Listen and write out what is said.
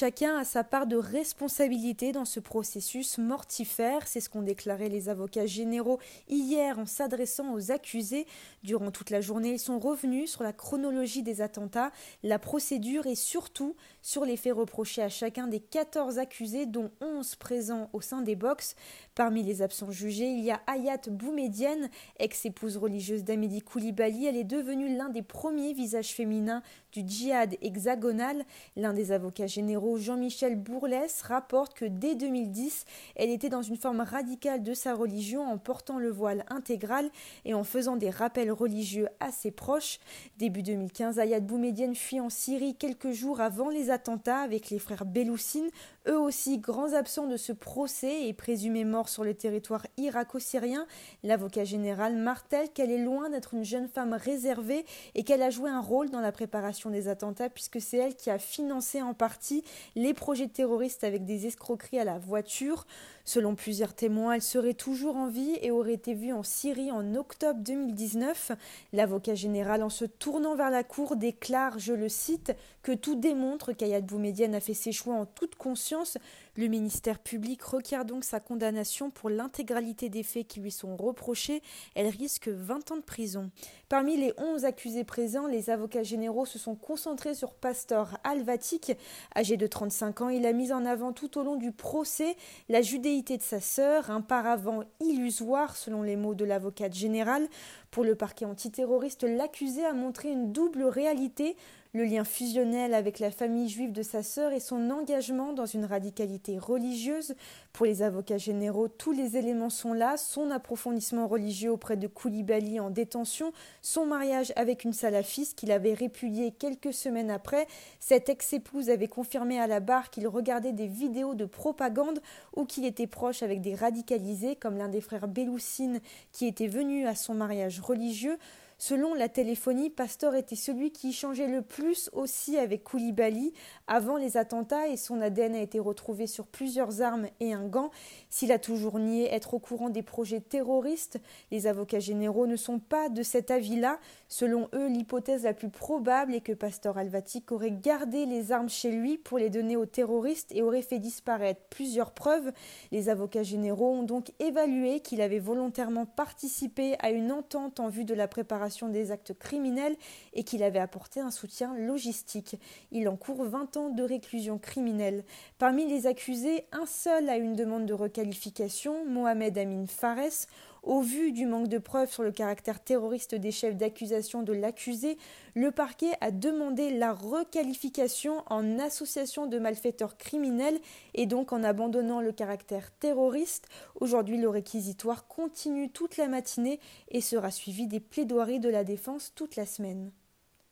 Chacun a sa part de responsabilité dans ce processus mortifère, c'est ce qu'ont déclaré les avocats généraux hier en s'adressant aux accusés. Durant toute la journée, ils sont revenus sur la chronologie des attentats, la procédure et surtout sur les faits reprochés à chacun des 14 accusés, dont 11 présents au sein des box. Parmi les absents jugés, il y a Ayat Boumedienne, ex-épouse religieuse d'Amédi Koulibaly. Elle est devenue l'un des premiers visages féminins du djihad hexagonal. L'un des avocats généraux, Jean-Michel Bourlès, rapporte que dès 2010, elle était dans une forme radicale de sa religion en portant le voile intégral et en faisant des rappels religieux à ses proches. Début 2015, Ayat Boumedienne fuit en Syrie quelques jours avant les attentats avec les frères Beloussine, eux aussi grands absents de ce procès et présumés morts sur le territoire irako-syrien. L'avocat général martèle qu'elle est loin d'être une jeune femme réservée et qu'elle a joué un rôle dans la préparation des attentats puisque c'est elle qui a financé en partie les projets terroristes avec des escroqueries à la voiture. Selon plusieurs témoins, elle serait toujours en vie et aurait été vue en Syrie en octobre 2019. L'avocat général, en se tournant vers la cour, déclare, je le cite, que tout démontre qu'Ayad Boumedienne a fait ses choix en toute conscience. Le ministère public requiert donc sa condamnation pour l'intégralité des faits qui lui sont reprochés. Elle risque 20 ans de prison. Parmi les 11 accusés présents, les avocats généraux se sont concentrés sur Pastor Alvatic. Âgé de 35 ans, il a mis en avant tout au long du procès la judéité de sa sœur, un paravent illusoire selon les mots de l'avocate générale. Pour le parquet antiterroriste, l'accusé a montré une double réalité le lien fusionnel avec la famille juive de sa sœur et son engagement dans une radicalité religieuse. Pour les avocats généraux, tous les éléments sont là, son approfondissement religieux auprès de Koulibaly en détention, son mariage avec une salafiste qu'il avait répudiée quelques semaines après. Cette ex-épouse avait confirmé à la barre qu'il regardait des vidéos de propagande ou qu'il était proche avec des radicalisés comme l'un des frères Beloussine qui était venu à son mariage religieux. Selon la téléphonie, Pastor était celui qui changeait le plus aussi avec Koulibaly avant les attentats et son ADN a été retrouvé sur plusieurs armes et un gant. S'il a toujours nié être au courant des projets terroristes, les avocats généraux ne sont pas de cet avis-là. Selon eux, l'hypothèse la plus probable est que Pastor Alvatic aurait gardé les armes chez lui pour les donner aux terroristes et aurait fait disparaître plusieurs preuves. Les avocats généraux ont donc évalué qu'il avait volontairement participé à une entente en vue de la préparation des actes criminels et qu'il avait apporté un soutien logistique. Il encourt 20 ans de réclusion criminelle. Parmi les accusés, un seul a une demande de requalification, Mohamed Amin Fares. Au vu du manque de preuves sur le caractère terroriste des chefs d'accusation de l'accusé, le parquet a demandé la requalification en association de malfaiteurs criminels et donc en abandonnant le caractère terroriste. Aujourd'hui, le réquisitoire continue toute la matinée et sera suivi des plaidoiries de la défense toute la semaine.